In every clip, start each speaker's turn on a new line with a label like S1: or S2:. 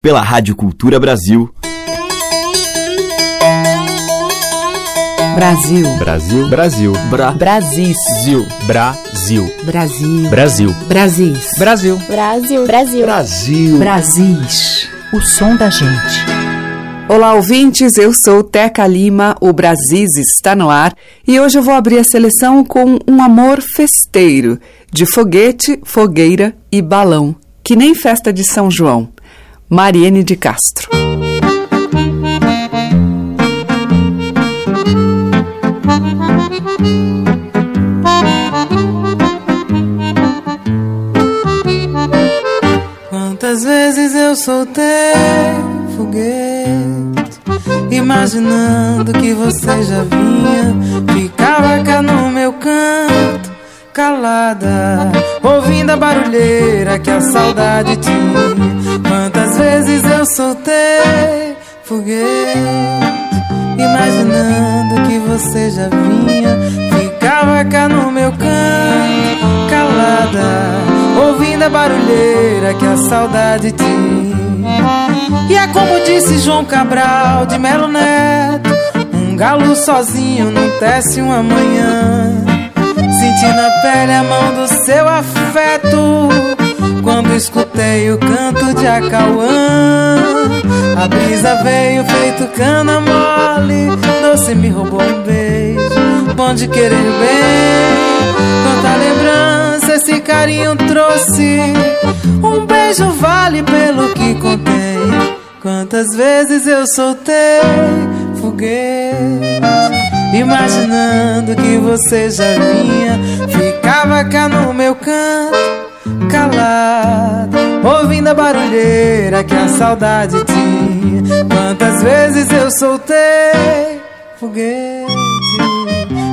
S1: pela Rádio Cultura Brasil.
S2: Brasil.
S3: Brasil. Brasil.
S2: Bra. Brasil.
S3: Brasil.
S2: Brasil.
S3: Brasil.
S2: Brasil.
S3: Brasil.
S4: Brasil. Brasil.
S3: Brasil.
S2: Brasis. O som da gente. Olá, ouvintes. Eu sou Teca Lima. O Brasis está no ar e hoje eu vou abrir a seleção com um amor festeiro de foguete, fogueira e balão, que nem festa de São João. Mariene de Castro.
S5: Quantas vezes eu soltei foguete, imaginando que você já vinha, ficava cá no meu canto, calada, ouvindo a barulheira que a saudade tinha. Quantas vezes eu soltei foguete, imaginando que você já vinha, ficava cá no meu canto, calada ouvindo a barulheira que a saudade tinha. E é como disse João Cabral de Melo Neto: um galo sozinho não tece uma manhã. Senti na pele a mão do seu afeto. Quando escutei o canto de Acauã, a brisa veio feito cana mole. Doce me roubou um beijo, bom de querer bem. Quanta lembrança esse carinho trouxe. Um beijo vale pelo que contém. Quantas vezes eu soltei foguete, imaginando que você já vinha. Ficava cá no meu canto, calado, ouvindo a barulheira que a saudade tinha. Quantas vezes eu soltei foguete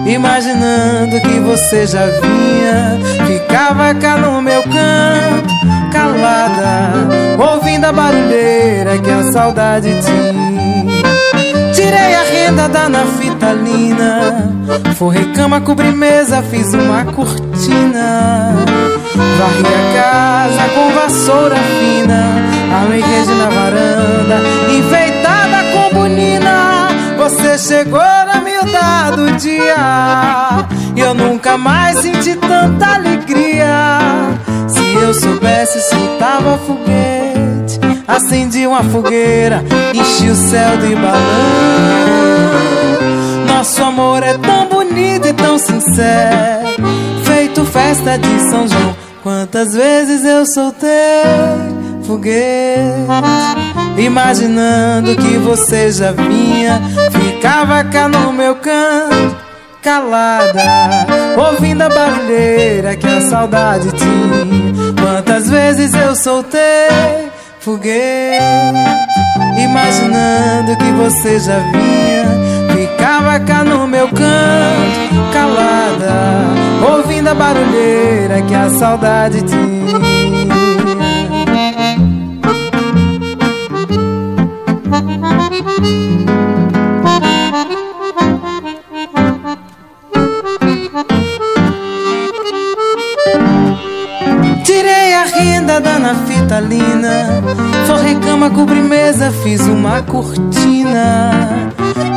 S5: imaginando que você já vinha. Ficava cá no meu canto, calada, ouvindo a barulheira que a saudade tinha. Tirei a renda da nafitalina, forrei cama, cobri mesa, fiz uma cortina. Varri a casa com vassoura fina, armei rede na varanda, enfeitada com bonina. Você chegou na miudade do dia e eu nunca mais senti tanta alegria. Se eu soubesse, soltava foguete, acendi uma fogueira, enchi o céu de balão. Nosso amor é tão bonito e tão sincero, festa de São João. Quantas vezes eu soltei foguete, imaginando que você já vinha, ficava cá no meu canto, calada, ouvindo a barulheira que a saudade tinha. Quantas vezes eu soltei foguete, imaginando que você já vinha, ficava cá no meu canto, calada, ouvindo a barulheira que a saudade tinha. Tirei a renda da nafitalina, forrei cama, cobri mesa, fiz uma cortina.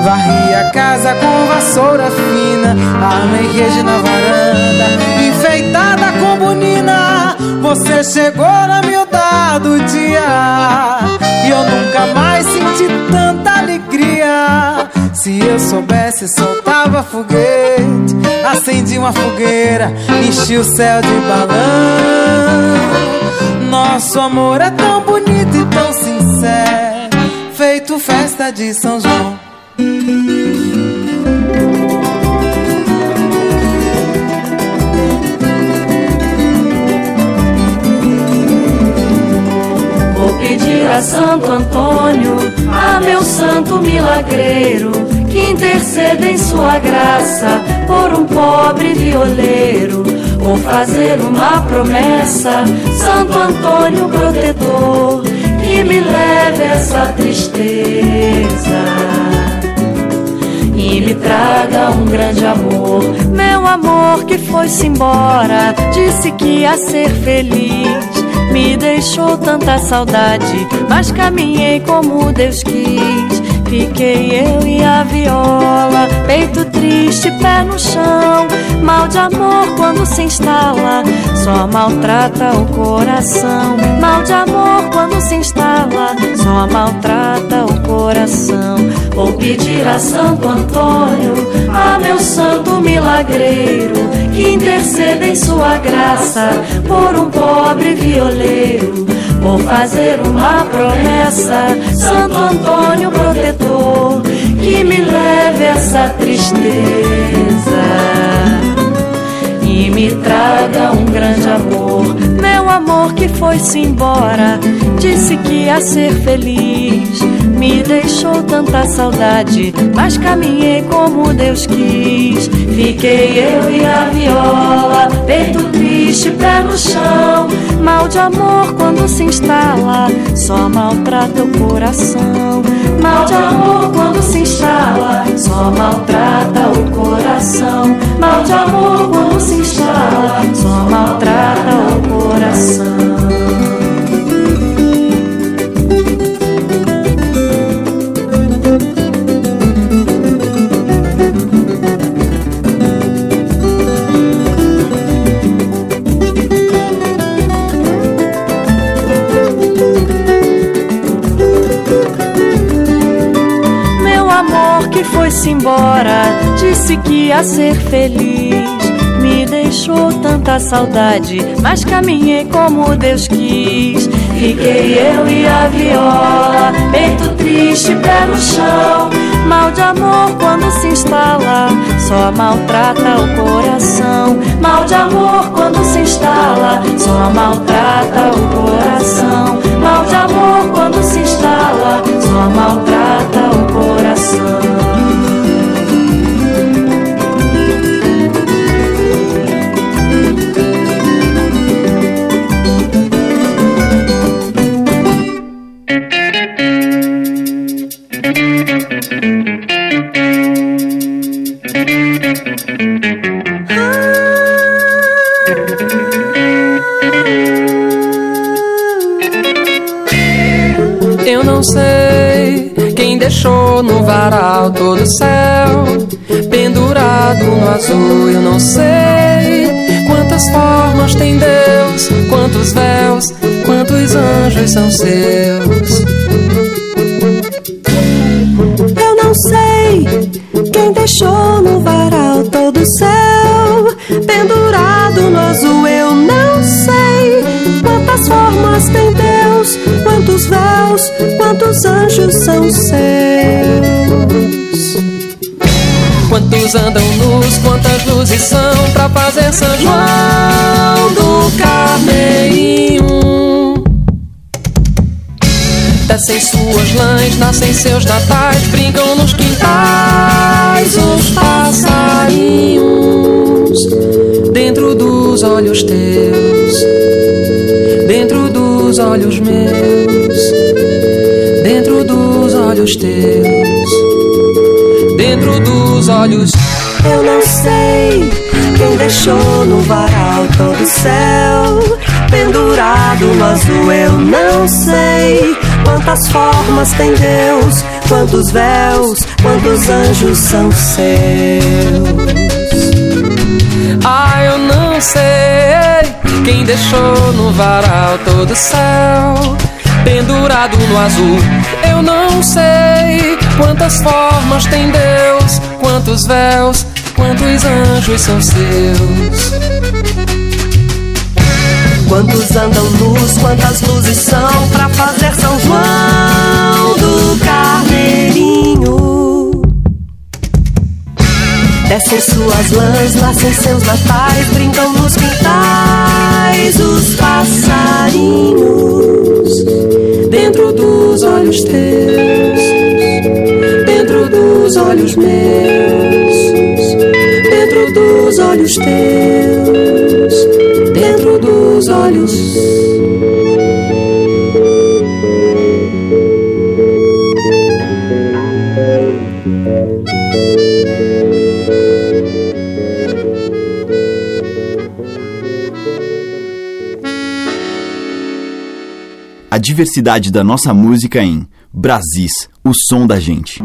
S5: Varri a casa com vassoura fina, armei rede na varanda, enfeitada com bonina. Você chegou na miudade do dia e eu nunca mais senti tanta alegria. Se eu soubesse, soltava foguete, acendi uma fogueira, enchi o céu de balão. Nosso amor é tão bonito e tão sincero, feito festa de São João.
S6: Santo Antônio, a meu santo milagreiro, que interceda em sua graça por um pobre violeiro. Vou fazer uma promessa, Santo Antônio protetor, que me leve essa tristeza e me traga um grande amor. Meu amor que foi-se embora, disse que ia ser feliz. me deixou tanta saudade, mas caminhei como Deus quis. Fiquei eu e a viola, peito triste, pé no chão. Mal de amor quando se instala, só maltrata o coração. Mal de amor quando se instala, só maltrata o coração. Vou pedir a Santo Antônio, a meu santo milagreiro, que interceda em sua graça por um pobre violeiro. Vou fazer uma promessa, Santo Antônio protetor, que me leve essa tristeza e me traga um grande amor. Meu amor que foi-se embora, disse que ia ser feliz. Me deixou tanta saudade, mas caminhei como Deus quis. Fiquei eu e a viola, peito triste, pé no chão. Mal de amor quando se instala, só maltrata o coração. Mal de amor quando se instala, só maltrata o coração. Mal de amor quando se instala, só maltrata o coração. Foi-se embora, disse que ia ser feliz. Me deixou tanta saudade, mas caminhei como Deus quis. Fiquei eu e a viola, peito triste, pé no chão. Mal de amor quando se instala, só maltrata o coração. Mal de amor quando se instala, só maltrata o coração. Mal de amor quando se instala, só maltrata
S4: são seus.
S7: Eu não sei quem deixou no varal todo o céu pendurado no azul. Eu não sei quantas formas tem Deus, quantos véus, quantos anjos são seus.
S4: Quantos andam nus, quantas luzes são pra fazer São João do Carneirinho? Descem suas lãs, nascem seus natais, brincam nos quintais os passarinhos dentro dos olhos teus, dentro dos olhos meus, dentro dos olhos teus, dentro dos olhos.
S7: Eu não sei quem deixou no varal todo o céu pendurado no azul. Eu não sei quantas formas tem Deus, quantos véus, quantos anjos são seus.
S4: Ah, eu não sei quem deixou no varal todo o céu pendurado no azul. Eu não sei quantas formas tem Deus, quantos véus, quantos anjos são seus.
S7: Quantos andam luz, quantas luzes são pra fazer São João do Carneirinho? Descem suas lãs, nascem seus natais, brincam nos quintais os passarinhos. Dentro dos olhos teus, dentro dos olhos meus, dentro dos olhos teus, dentro dos olhos.
S1: a diversidade da nossa música em Brasis, o som da gente.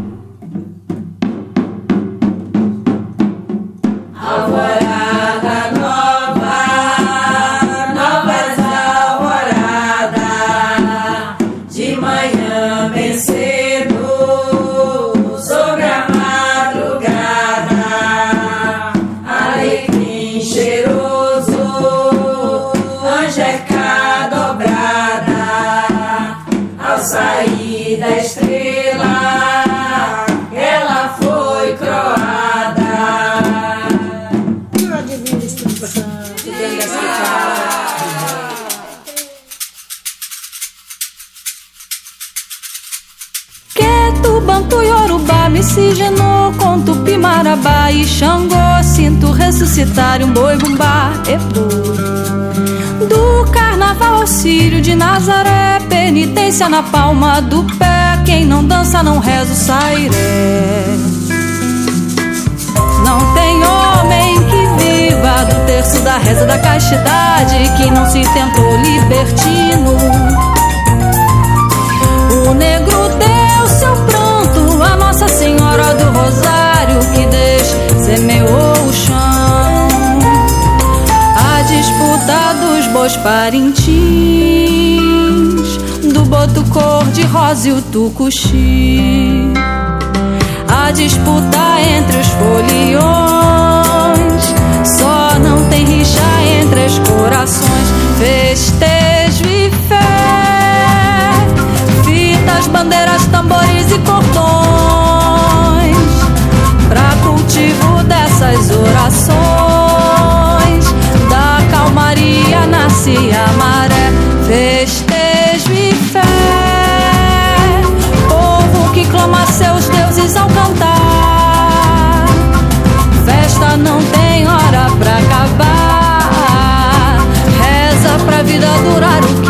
S8: Marabá e Xangô. Sinto ressuscitar um boi bumbá, Do carnaval ao de Nazaré, penitência na palma do pé. Quem não dança não reza o sairé. Não tem homem que viva do terço da reza da castidade que não se tentou libertino. O negro semeou o chão. A disputa dos bois parintins, do boto cor de rosa e o tucuxi. A disputa entre os foliões, só não tem rixa entre os corações. Festejo e fé, fitas, bandeiras, tambores e cordões cultivo dessas orações. Da calmaria nasce a maré, festejo e fé. Povo que clama seus deuses ao cantar. Festa não tem hora pra acabar. Reza pra vida durar o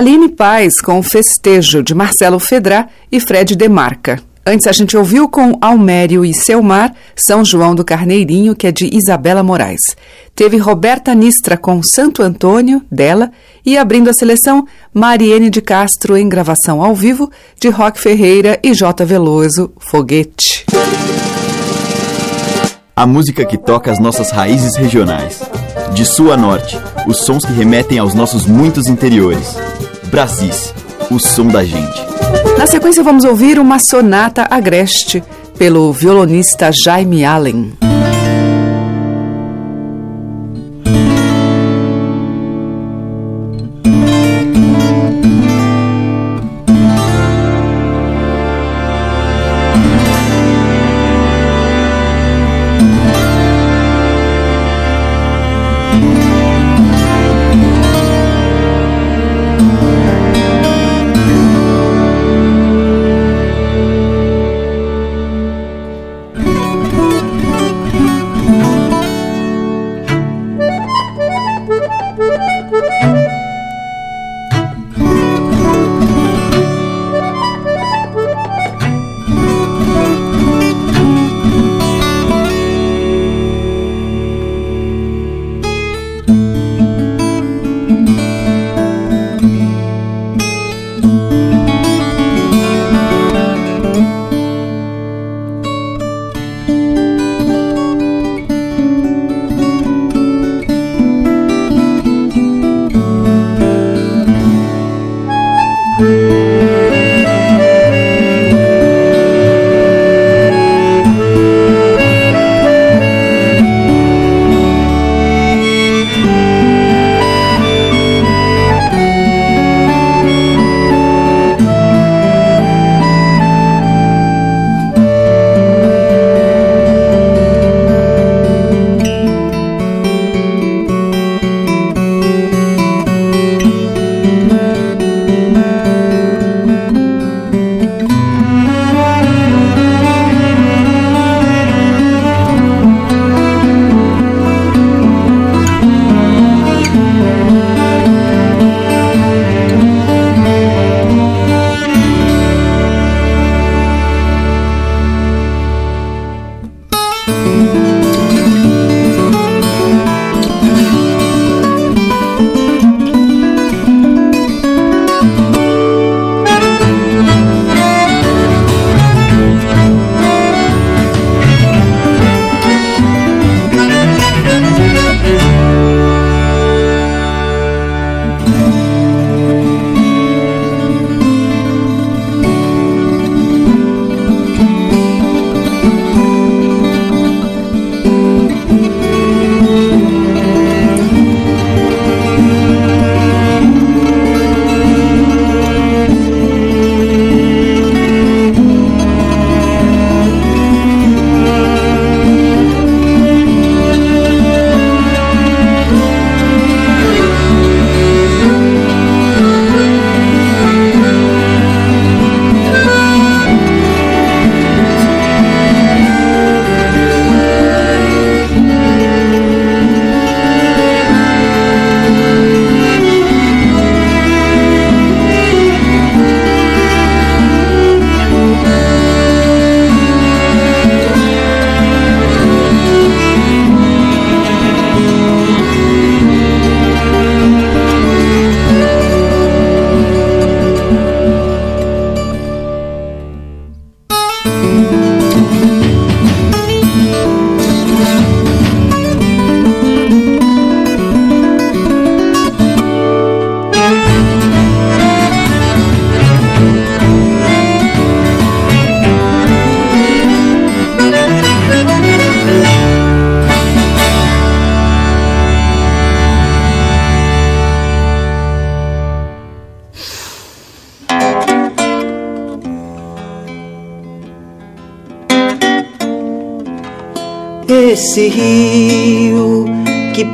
S2: Aline Paz com Festejo de Marcelo Fedrá e Fred Demarca. Antes a gente ouviu com Almério e Selmar, São João do Carneirinho, que é de Isabela Moraes. Teve Roberta Nistra com Santo Antônio, dela, e abrindo a seleção, Mariene de Castro em gravação ao vivo, de Rock Ferreira e J. Veloso, Foguete.
S1: a música que toca as nossas raízes regionais. De sul a norte, os sons que remetem aos nossos muitos interiores. Brasis, o som da gente.
S2: Na sequência, vamos ouvir uma sonata agreste pelo violonista Jaime Allen.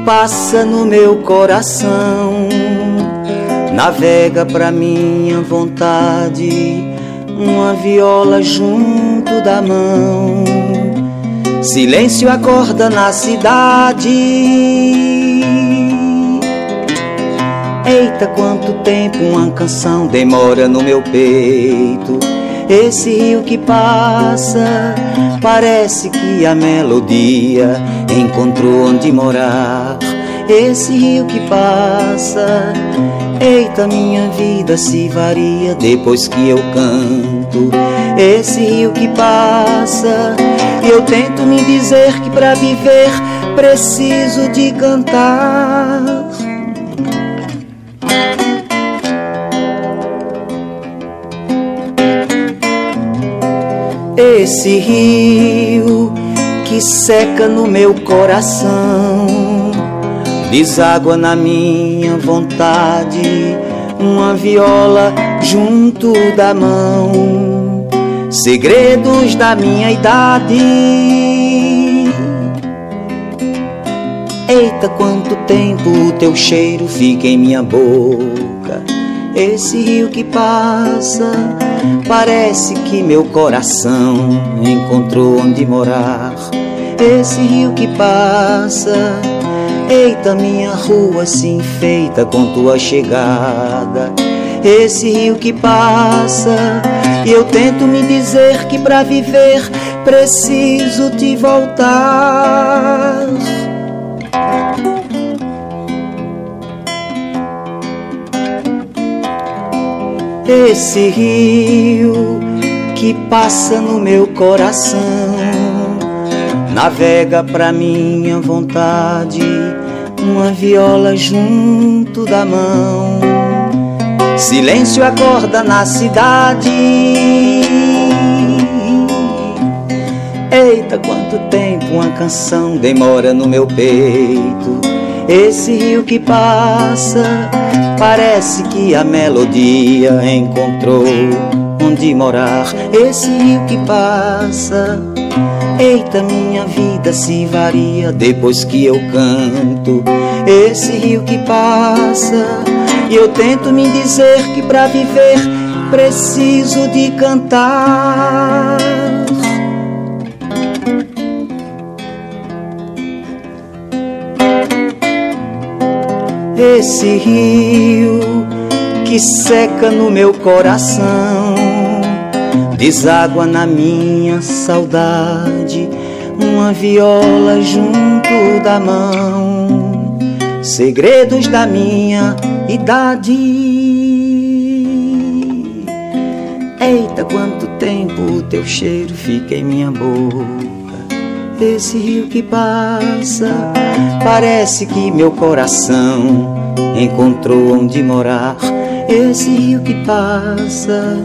S9: Passa no meu coração navega pra minha vontade uma viola junto da mão. Silêncio acorda na cidade. Eita, quanto tempo uma canção demora no meu peito esse rio que passa, parece que a melodia encontrou onde morar. Esse rio que passa, eita, minha vida se varia depois que eu canto. Esse rio que passa, eu tento me dizer que para viver preciso de cantar. Esse rio que seca no meu coração, deságua na minha vontade, uma viola junto da mão, segredos da minha idade. Eita, quanto tempo o teu cheiro fica em minha boca. Esse rio que passa, parece que meu coração encontrou onde morar. Esse rio que passa, eita, minha rua se enfeita com tua chegada. Esse rio que passa, e eu tento me dizer que para viver preciso te voltar. Esse rio que passa no meu coração navega pra minha vontade uma viola junto da mão. Silêncio acorda na cidade. Eita, quanto tempo uma canção demora no meu peito. Esse rio que passa Parece que a melodia encontrou onde morar. Esse rio que passa. Eita, minha vida se varia depois que eu canto. Esse rio que passa. E eu tento me dizer que para viver preciso de cantar. esse rio que seca no meu coração, deságua na minha saudade, uma viola junto da mão, segredos da minha idade. Eita, quanto tempo o teu cheiro fica em minha boca. Esse rio que passa, parece que meu coração encontrou onde morar. Esse rio que passa,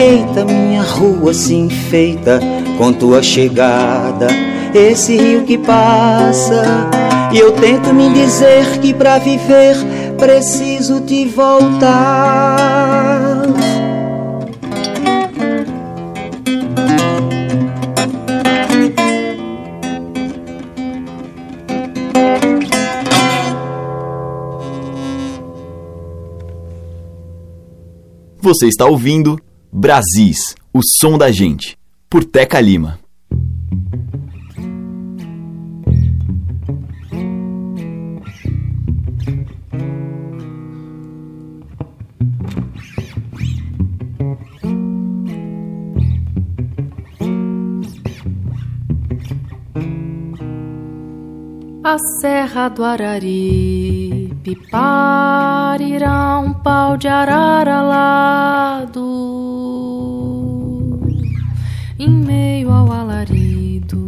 S9: eita, minha rua se enfeita com tua chegada. Esse rio que passa, e eu tento me dizer que para viver preciso te voltar.
S1: Você está ouvindo Brasis, o som da gente, por Teca Lima.
S10: A Serra do Araripe parirá um pau de arara alado em meio ao alarido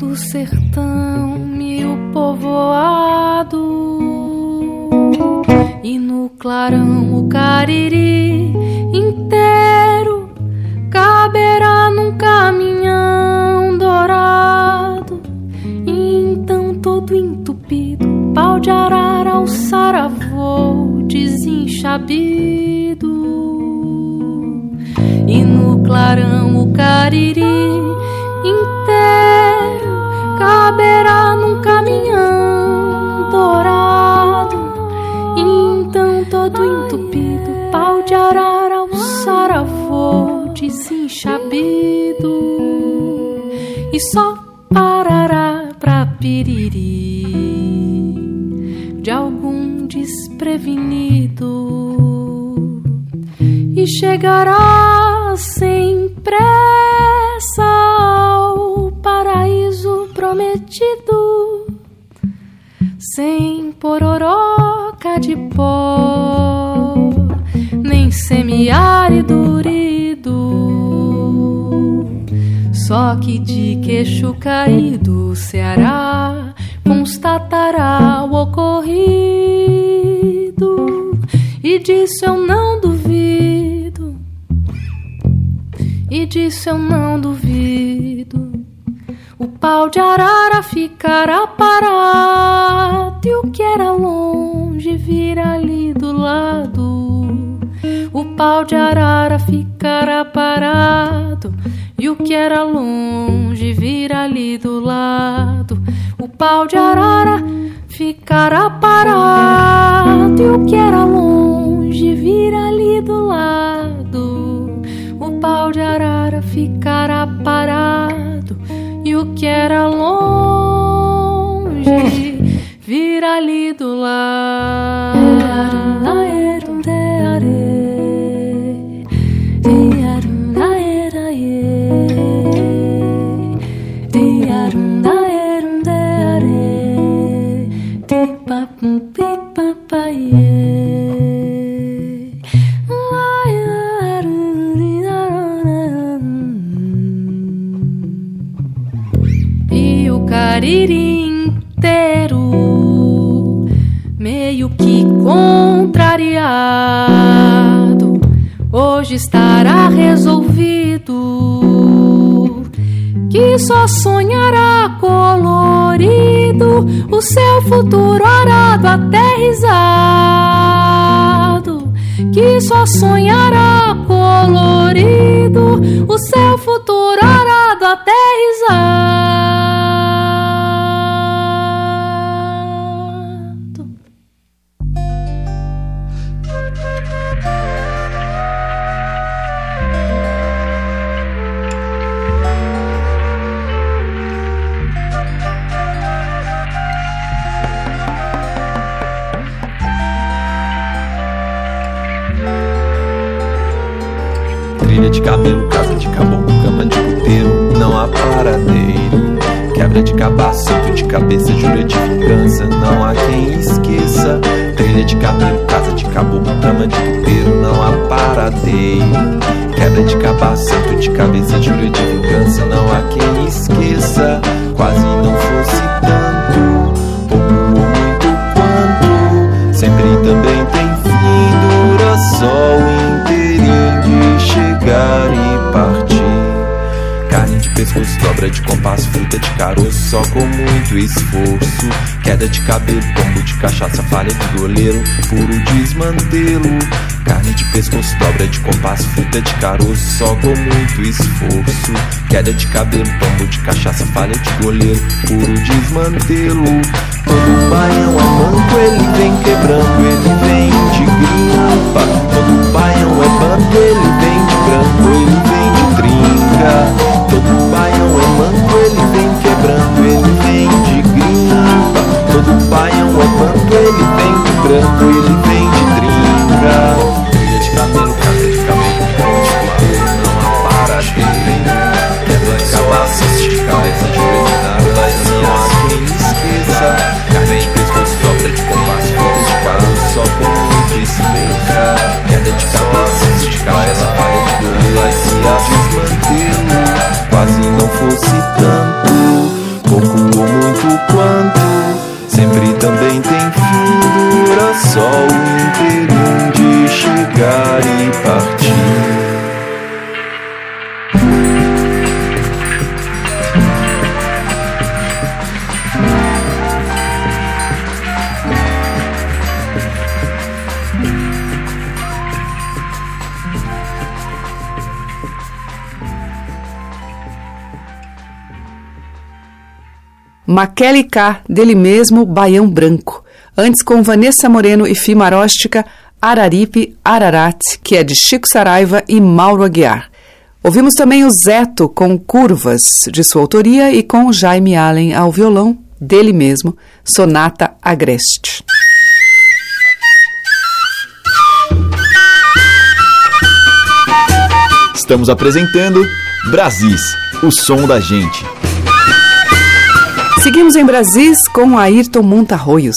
S10: do sertão mil povoado e no clarão o cariri inteiro caberá num caminhão dourado então todo entupido, pau de arara ao saravô desenchabido. E no clarão o cariri inteiro caberá num caminhão dourado. Então todo entupido, pau de arara ao saravô desenchabido. E só parará pra piriri de algum desprevenido e chegará sem pressa ao paraíso prometido sem pororoca de pó nem semiárido durido Só que de queixo caído, o Ceará constatará o ocorrido. E disso eu não duvido. E disso eu não duvido. O pau de arara ficará parado e o que era longe vir ali do lado. O pau de arara ficará parado e o que era longe vir ali do lado. O pau de arara ficará parado e o que era longe vir ali do lado. Pau de arara ficará parado e o que era longe vir ali do lado. Cariri inteiro, meio que contrariado, hoje estará resolvido. Que só sonhará colorido o seu futuro arado aterrizado. Que só sonhará colorido o seu futuro arado aterrizado.
S11: De cabelo, casa de caboclo, cama de puteiro, não há paradeiro. Quebra de cabaço, cinto de cabeça, jura de vingança, não há quem esqueça. Trilha de cabelo, casa de caboclo, cama de puteiro, não há paradeiro. Quebra de cabaço, cinto de cabeça, jura de vingança, não há quem esqueça. Quase não fosse pescoço, dobra de compasso, fruta de caroço, só com muito esforço. Queda de cabelo, tombo de cachaça, falha de goleiro, puro desmantelo. Carne de pescoço, dobra de compasso, fruta de caroço, só com muito esforço. Queda de cabelo, tombo de cachaça, falha de goleiro, puro desmantelo. Todo baião é manco, ele vem quebrando, ele
S2: Maquele K, dele mesmo, Baião Branco. Antes com Vanessa Moreno e Fimaróstica, Araripe Ararat, que é de Chico Saraiva e Mauro Aguiar. Ouvimos também o Zeto com Curvas, de sua autoria, e com Jaime Allen ao violão, dele mesmo, Sonata Agreste.
S1: Estamos apresentando Brasis, o som da gente.
S2: Seguimos em Brasis com Ayrton Montarroios.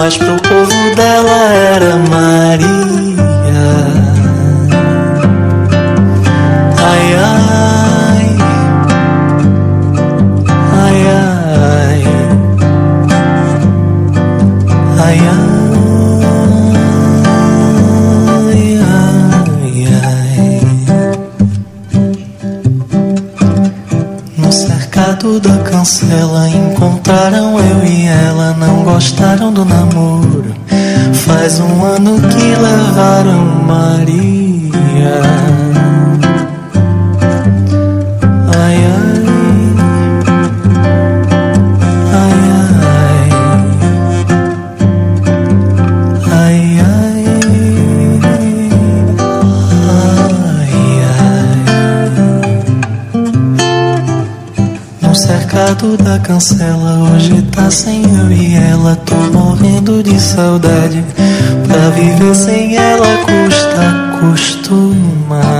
S12: mas pro povo dela era Maria. Ai, ai, ai, ai, ai, ai, ai, ai. No cercado da cancela Encontrou encontraram eu e ela, não gostaram do namoro. Faz um ano que levaram Maria. cancela hoje tá sem eu e ela. Tô morrendo de saudade. Pra viver sem ela custa acostumar.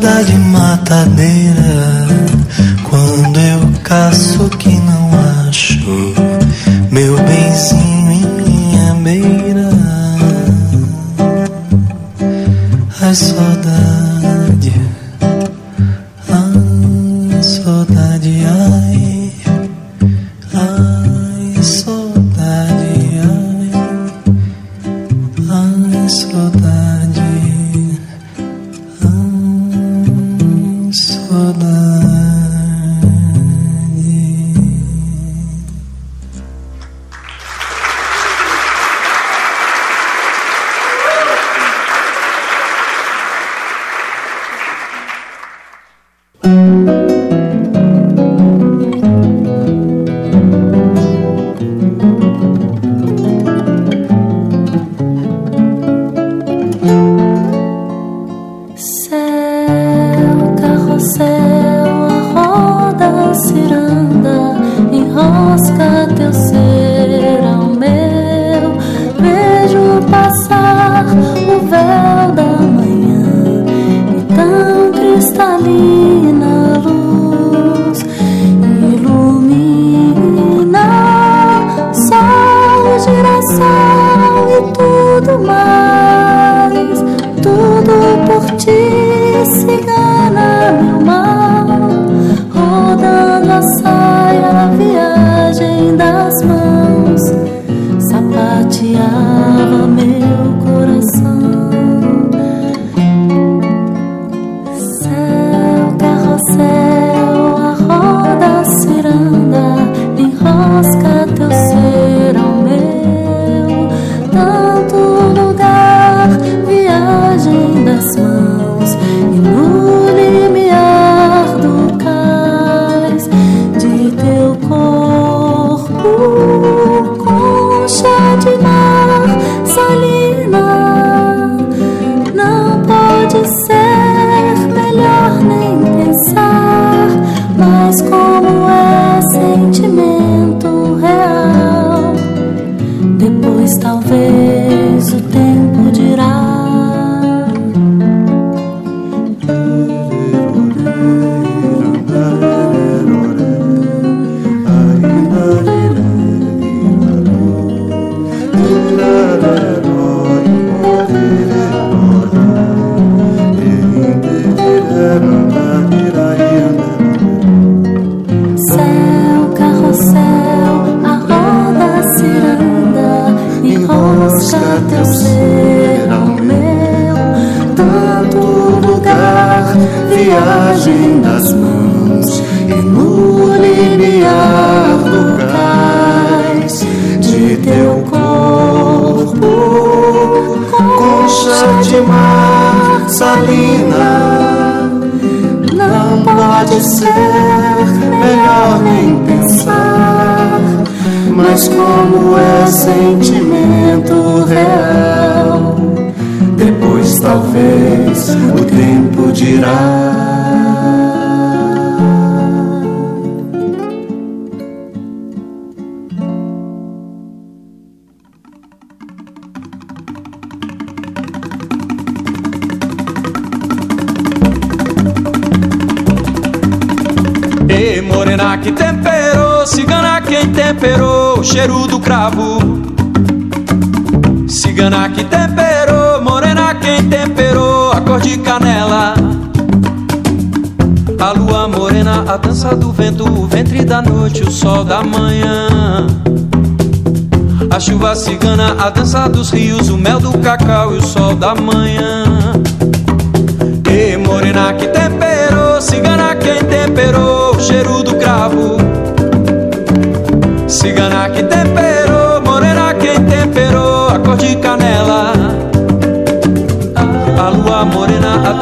S12: продадим
S13: chuva cigana, a dança dos rios, o mel do cacau e o sol da manhã. E morena que temperou, cigana quem temperou, o cheiro do cravo. Cigana que temperou,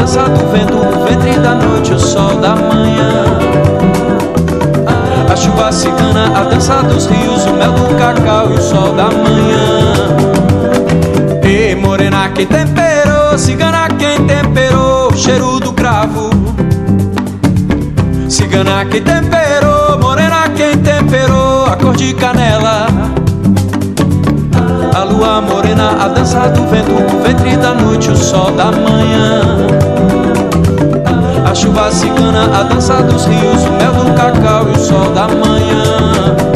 S13: morena, a dança do vento, o ventre da noite, o sol da manhã a
S14: chuva cigana, a dança dos rios, o mel do cacau e o sol da manhã. E morena quem temperou, cigana quem temperou, o cheiro do cravo. Cigana quem temperou, morena quem temperou, a cor de canela. A lua morena, a dança do vento, o ventre da noite, o sol da manhã chuva cigana, a dança dos rios, o mel do cacau e o sol da manhã.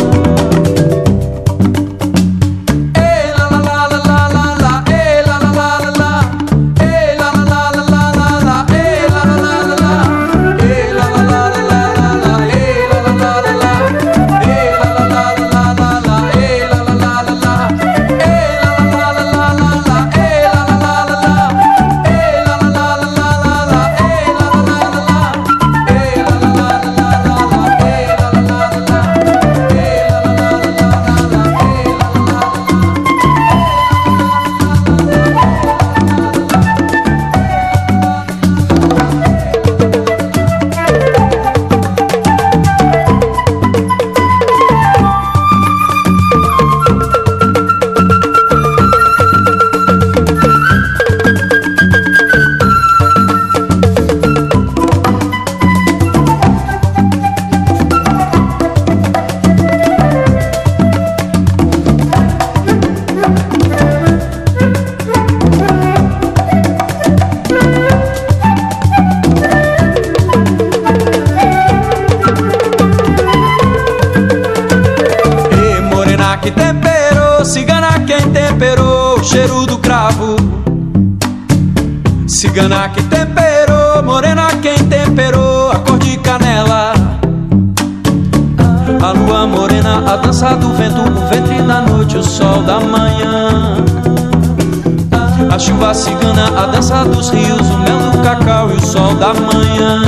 S14: da manhã. A chuva cigana, a dança dos rios, o mel do cacau e o sol da manhã.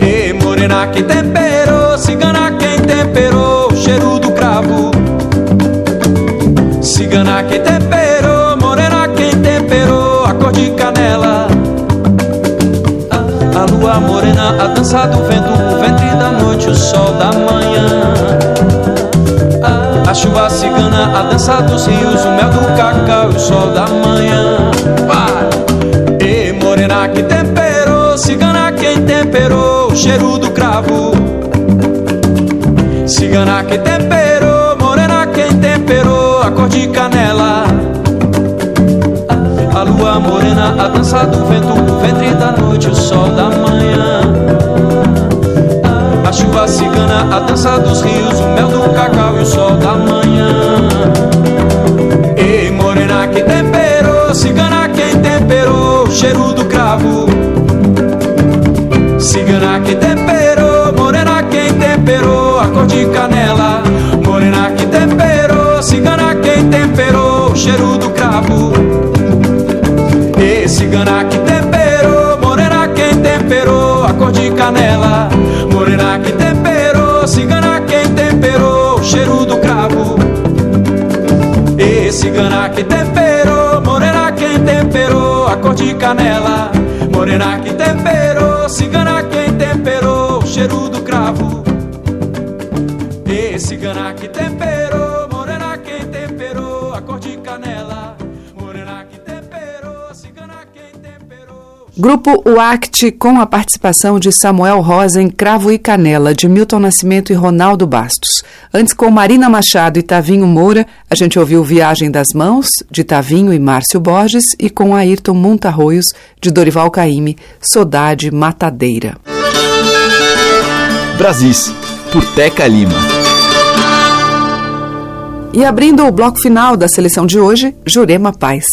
S14: E morena quem temperou, cigana quem temperou, o cheiro do cravo. Cigana quem temperou, morena quem temperou, a cor de canela. A lua morena, a dança do vento, o ventre da noite, o sol da manhã. A chuva cigana, a dança dos rios, o mel do cacau e o sol da manhã. Vai! E morena que temperou, cigana quem temperou o cheiro do cravo. Cigana que temperou, morena quem temperou a cor de canela. A lua morena, a dança do vento, o ventre da noite, o sol da manhã. A chuva cigana, a dança dos rios. Cigana que temperou, morena quem temperou, a cor de canela. Morena que temperou, cigana quem temperou, o cheiro do cravo. E cigana que temperou, morena quem temperou, a cor de canela. Morena que temperou, cigana quem temperou, o cheiro do cravo. E cigana que temperou, morena quem temperou, a cor de canela. Morena que
S2: Grupo UACT com a participação de Samuel Rosa em Cravo e Canela, de Milton Nascimento e Ronaldo Bastos. Antes, com Marina Machado e Tavinho Moura, a gente ouviu Viagem das Mãos, de Tavinho e Márcio Borges, e com Ayrton Montarroios, de Dorival Caymmi, Saudade Matadeira.
S1: Brasis, por Teca Lima.
S2: E abrindo o bloco final da seleção de hoje, Jurema Paz.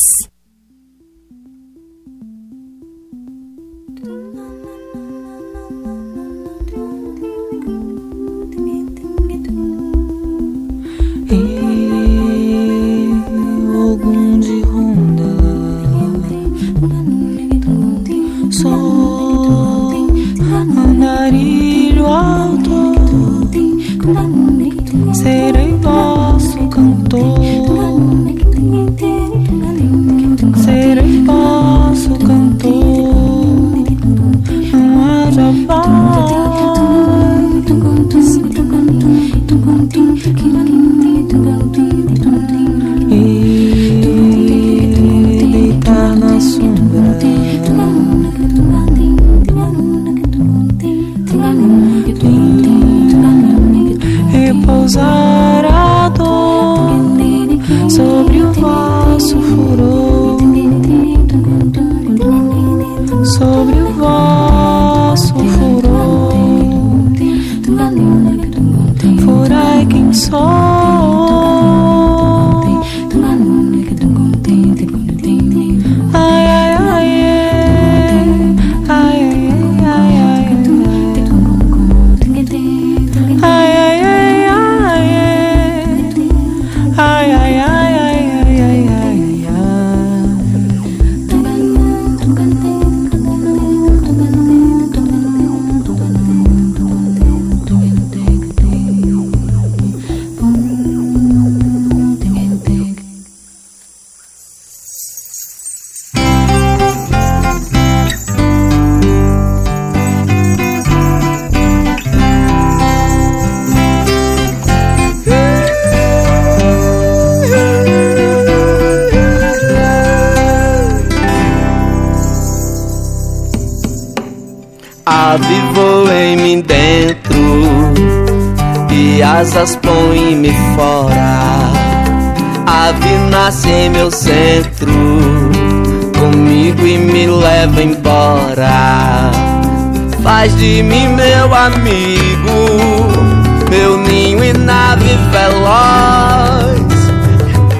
S15: narilho alto.
S16: Avivou em mim dentro e asas põe-me fora. Ave nasce em meu centro, comigo e me leva embora. Faz de mim meu amigo, meu ninho e nave veloz.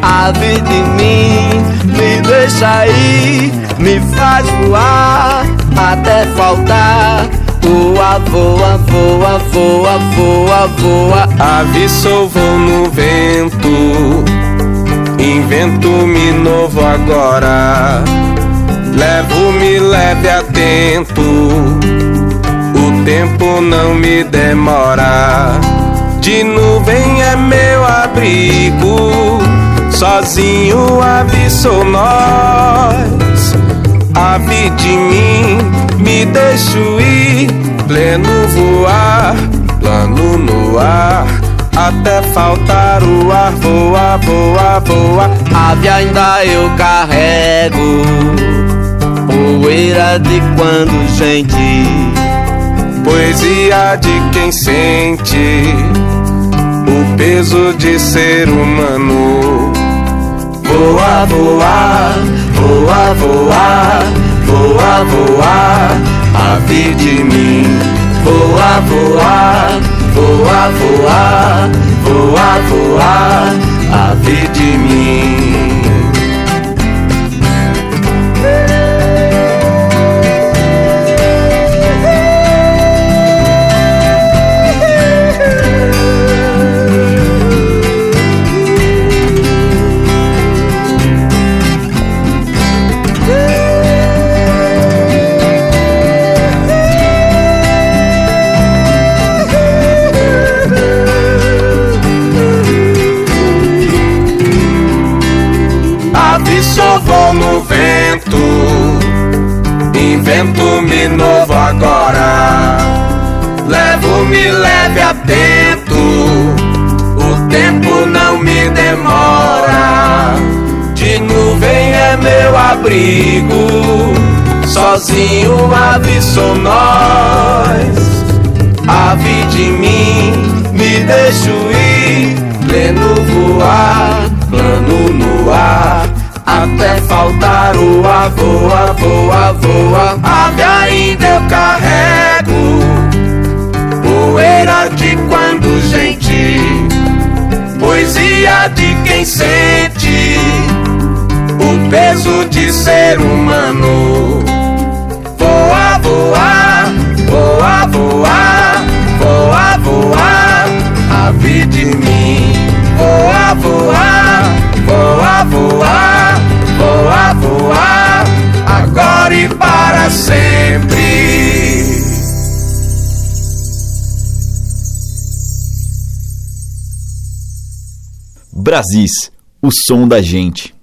S16: Ave de mim, me deixa ir, me faz voar até faltar. Voa, voa, voa, voa, voa, voa.
S11: Ave sou no vento, invento-me novo agora. Levo-me leve atento, o tempo não me demora. De nuvem é meu abrigo, sozinho ave sou nós. Ave de mim, me deixo ir, pleno voar, plano no ar, até faltar o ar, voa, voa, voa.
S16: Ave ainda eu carrego, poeira de quando gente.
S11: Poesia de quem sente o peso de ser humano.
S17: voa, voa, voa, voa, voa, voa, ave de mim, voa, voa, voa, voa, voa, voa, ave de mim. Abrigo, sozinho ave sou nós. Ave de mim, me deixo ir, pleno voar, plano no ar. Até faltar o avô, avô, avô, ave ainda eu carrego. Poeira de quando gente, poesia de quem o peso de ser humano. Voa, voa, voa, voa, voa, voa, ave de mim, voa, voa, voa, voa voa, voa, agora e para sempre.
S1: Brasis, o som da gente.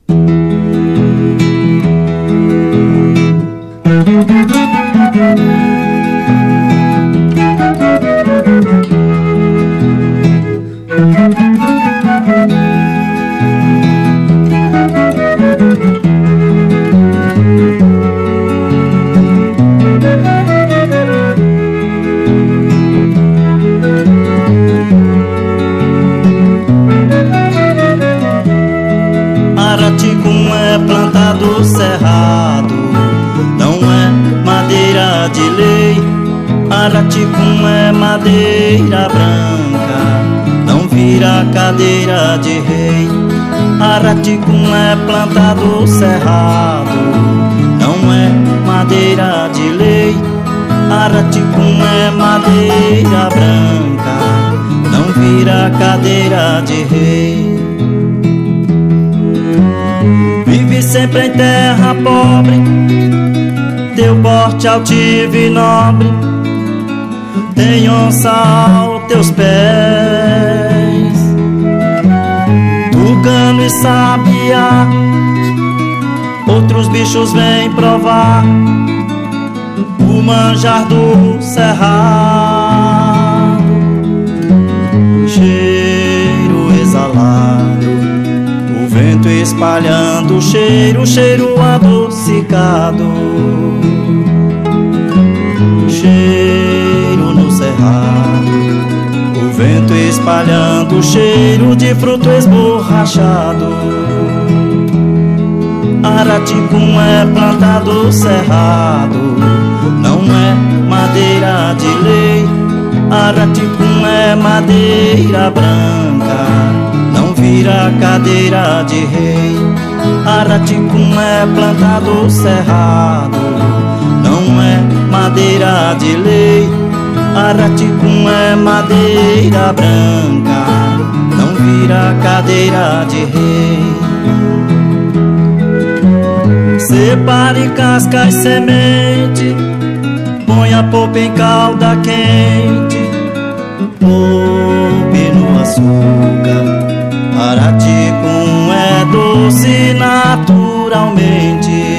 S9: Araticum é plantado cerrado, não é madeira de lei. Araticum é madeira branca, não vira cadeira de rei. Vive sempre em terra pobre, teu porte altivo e nobre tem onça aos teus pés. E sabiá, outros bichos vêm provar o manjar do cerrado. Cheiro exalado, o vento espalhando o cheiro, cheiro adocicado. Cheiro o vento espalhando cheiro de fruto esborrachado. Araticum é plantado cerrado, não é madeira de lei. Araticum é madeira branca, não vira cadeira de rei. Araticum é plantado cerrado, não é madeira de lei. Araticum é madeira branca, não vira cadeira de rei. Separe casca e semente, põe a polpa em calda quente, poupe no açúcar. Araticum é doce naturalmente.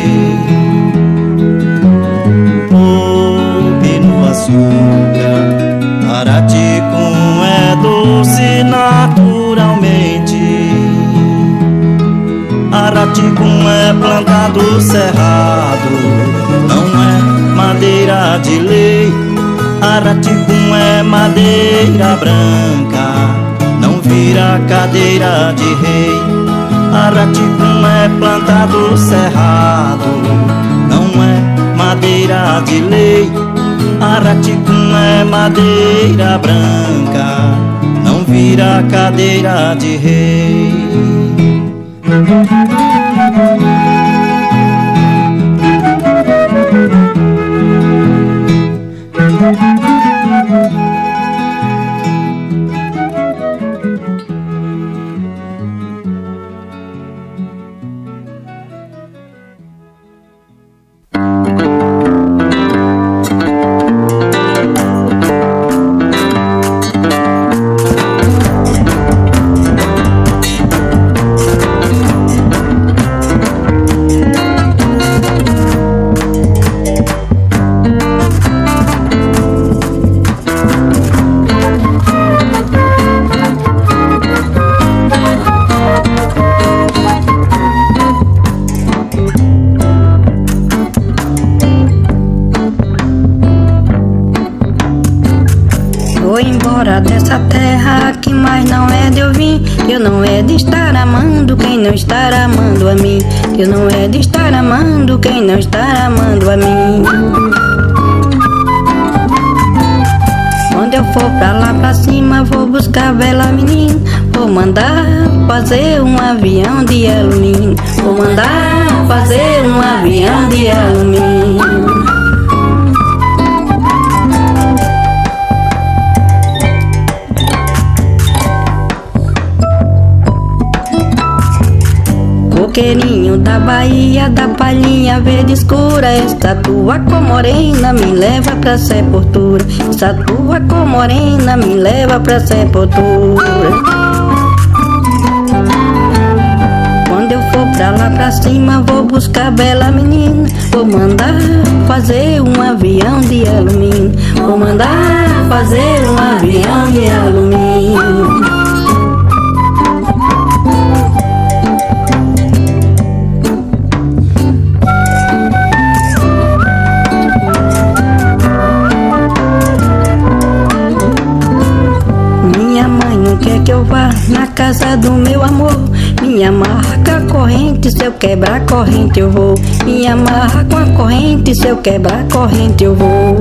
S9: Açúcar. Araticum é doce naturalmente. Araticum é plantado cerrado, não é madeira de lei. Araticum é madeira branca, não vira cadeira de rei.
S18: Araticum é planta do cerrado, não é madeira de lei. Araticum é madeira branca, não vira cadeira de rei.
S19: Mandar fazer um avião de alumínio. Vou mandar fazer um avião de alumínio. coqueirinho da Bahia, da palhinha verde escura. Esta tua cor morena me leva pra sepultura. Esta tua cor morena me leva pra sepultura. Pra lá pra cima, vou buscar bela menina. Vou mandar fazer um avião de alumínio. Vou mandar fazer um avião de alumínio. Na casa do meu amor. Minha marca corrente, se eu quebrar corrente eu vou. Minha marca com a corrente, se eu quebrar corrente eu vou.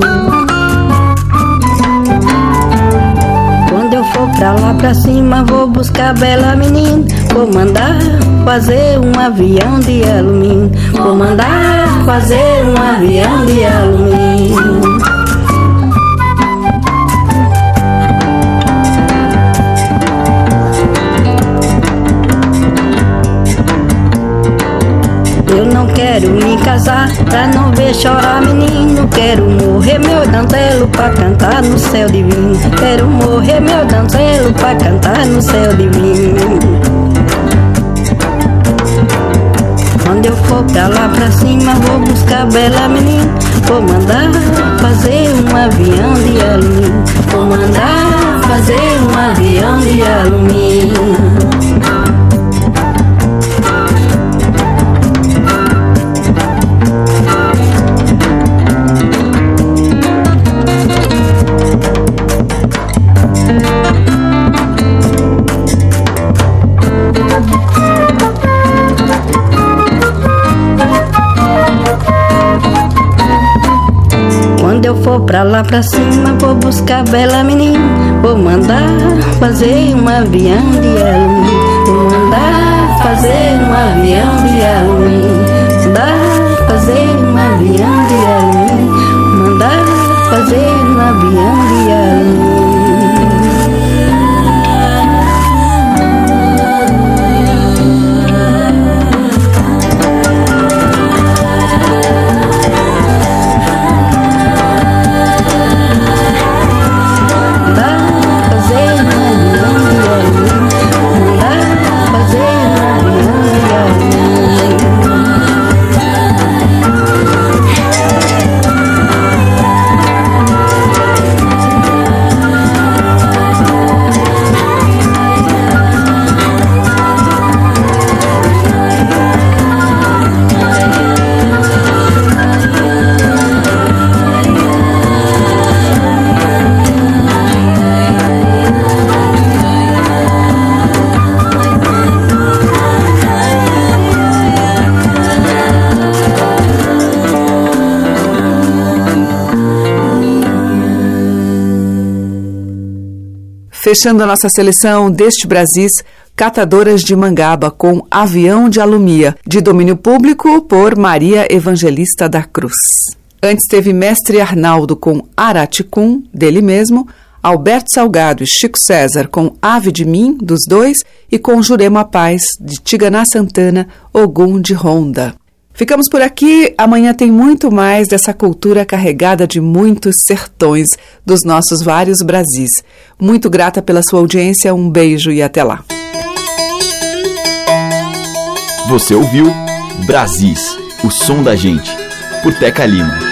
S19: Quando eu for pra lá pra cima, vou buscar bela menina. Vou mandar fazer um avião de alumínio. Vou mandar fazer um avião de alumínio. Quero me casar. Pra não ver chorar menino Quero morrer. Meu dantelo pra cantar no céu divino Quero morrer meu dantelo pra cantar no céu divino Quando eu for pra lá pra cima vou buscar bela menina Vou mandar fazer um avião de alumínio Vou mandar fazer um avião de alumínio for pra lá pra cima, vou buscar bela menina. Vou mandar fazer um avião de alumínio. Vou mandar fazer um avião de alumínio. Mandar fazer um avião de alumínio.
S2: Fechando a nossa seleção deste Brasis, Catadoras de Mangaba com Avião de Alumia, de domínio público por Maria Evangelista da Cruz. Antes teve Mestre Arnaldo com Araticum, dele mesmo, Alberto Salgado e Chico César com Ave de Mim, dos dois, e com Jurema Paz, de Tiganá Santana, Ogum de Ronda. Ficamos por aqui. Amanhã tem muito mais dessa cultura carregada de muitos sertões dos nossos vários Brasis. Muito grata pela sua audiência. Um beijo e até lá.
S1: Você ouviu Brasis, o som da gente, por Teca Lima.